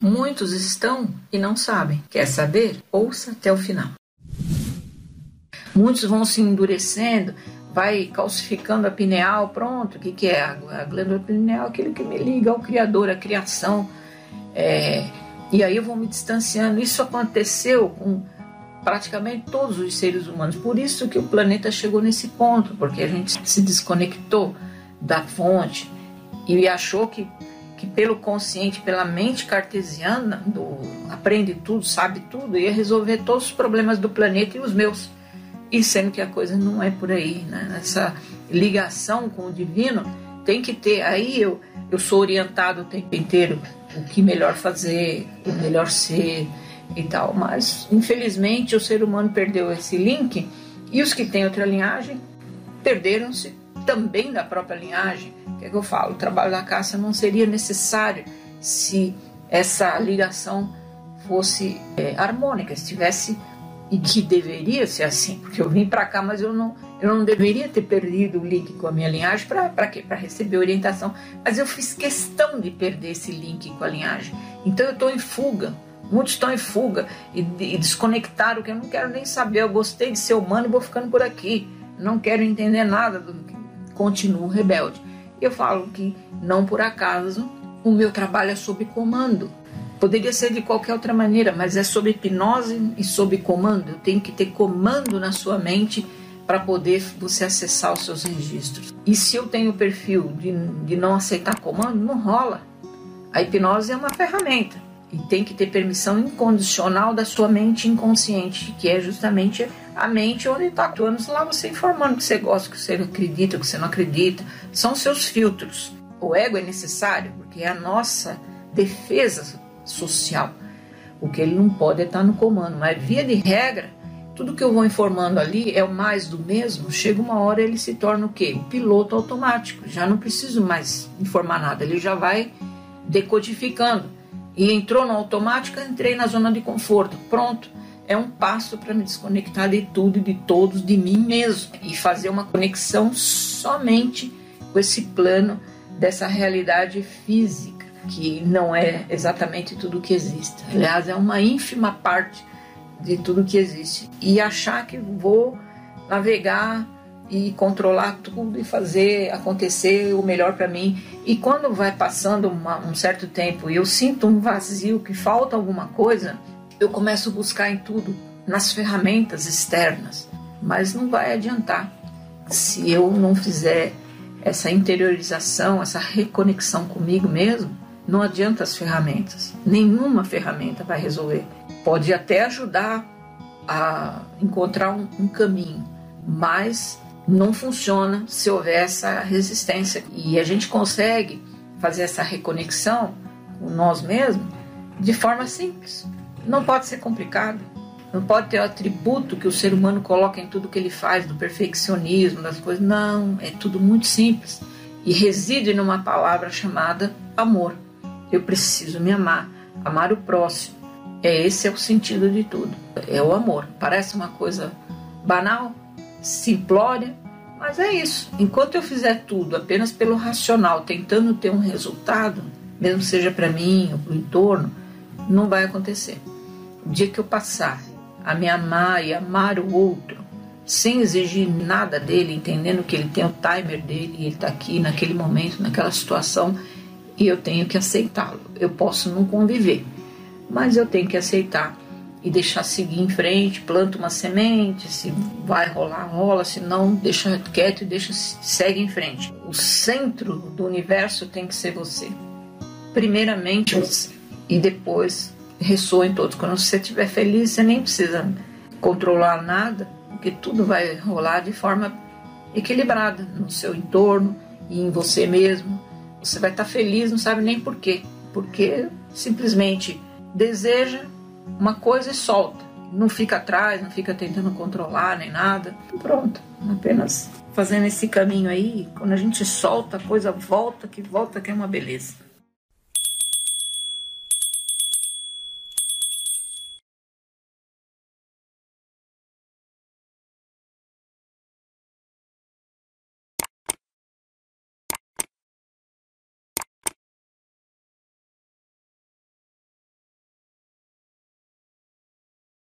Muitos estão e não sabem. Quer saber? Ouça até o final. Muitos vão se endurecendo, vai calcificando a pineal, pronto. O que, que é? A glândula pineal é aquele que me liga ao Criador, à criação. É, e aí eu vou me distanciando. Isso aconteceu com praticamente todos os seres humanos. Por isso que o planeta chegou nesse ponto, porque a gente se desconectou da fonte e achou que que pelo consciente, pela mente cartesiana, do aprende tudo, sabe tudo, ia resolver todos os problemas do planeta e os meus. E sendo que a coisa não é por aí, né? Essa ligação com o divino tem que ter. Aí eu, eu sou orientado o tempo inteiro o que melhor fazer, o melhor ser e tal. Mas, infelizmente, o ser humano perdeu esse link e os que têm outra linhagem perderam-se também da própria linhagem. O que, é que eu falo? O trabalho da caça não seria necessário se essa ligação fosse é, harmônica, estivesse e que deveria ser assim, porque eu vim para cá, mas eu não, eu não deveria ter perdido o link com a minha linhagem para quê? Para receber orientação. Mas eu fiz questão de perder esse link com a linhagem. Então eu estou em fuga. Muitos estão em fuga e, e desconectaram, que eu não quero nem saber. Eu gostei de ser humano e vou ficando por aqui. Não quero entender nada do que continuo rebelde. Eu falo que não por acaso o meu trabalho é sob comando. Poderia ser de qualquer outra maneira, mas é sob hipnose e sob comando. Tem que ter comando na sua mente para poder você acessar os seus registros. E se eu tenho o perfil de, de não aceitar comando, não rola. A hipnose é uma ferramenta e tem que ter permissão incondicional da sua mente inconsciente, que é justamente a mente onde está atuando lá você informando que você gosta, que você acredita, que você não acredita. São seus filtros. O ego é necessário porque é a nossa defesa social. O que ele não pode é estar no comando, mas via de regra, tudo que eu vou informando ali é o mais do mesmo. Chega uma hora ele se torna o quê? O piloto automático. Já não preciso mais informar nada, ele já vai decodificando. E entrou no automático, entrei na zona de conforto. Pronto é um passo para me desconectar de tudo e de todos, de mim mesmo, e fazer uma conexão somente com esse plano dessa realidade física, que não é exatamente tudo que existe. Aliás, é uma ínfima parte de tudo que existe. E achar que vou navegar e controlar tudo e fazer acontecer o melhor para mim. E quando vai passando uma, um certo tempo e eu sinto um vazio, que falta alguma coisa, eu começo a buscar em tudo, nas ferramentas externas, mas não vai adiantar se eu não fizer essa interiorização, essa reconexão comigo mesmo. Não adianta as ferramentas, nenhuma ferramenta vai resolver. Pode até ajudar a encontrar um, um caminho, mas não funciona se houver essa resistência. E a gente consegue fazer essa reconexão com nós mesmos de forma simples. Não pode ser complicado. Não pode ter o atributo que o ser humano coloca em tudo que ele faz, do perfeccionismo, das coisas. Não, é tudo muito simples. E reside numa palavra chamada amor. Eu preciso me amar, amar o próximo. É esse é o sentido de tudo. É o amor. Parece uma coisa banal, simplória, mas é isso. Enquanto eu fizer tudo apenas pelo racional, tentando ter um resultado, mesmo seja para mim ou para o entorno, não vai acontecer. O dia que eu passar a me amar e amar o outro, sem exigir nada dele, entendendo que ele tem o timer dele ele está aqui naquele momento, naquela situação, e eu tenho que aceitá-lo. Eu posso não conviver, mas eu tenho que aceitar e deixar seguir em frente, planta uma semente, se vai rolar, rola, se não, deixa quieto e deixa segue em frente. O centro do universo tem que ser você. Primeiramente você e depois ressoa em todos. Quando você estiver feliz, você nem precisa controlar nada, porque tudo vai rolar de forma equilibrada no seu entorno e em você mesmo. Você vai estar feliz, não sabe nem por quê. Porque simplesmente deseja uma coisa e solta. Não fica atrás, não fica tentando controlar nem nada. Pronto, apenas fazendo esse caminho aí. Quando a gente solta, a coisa volta, que volta, que é uma beleza.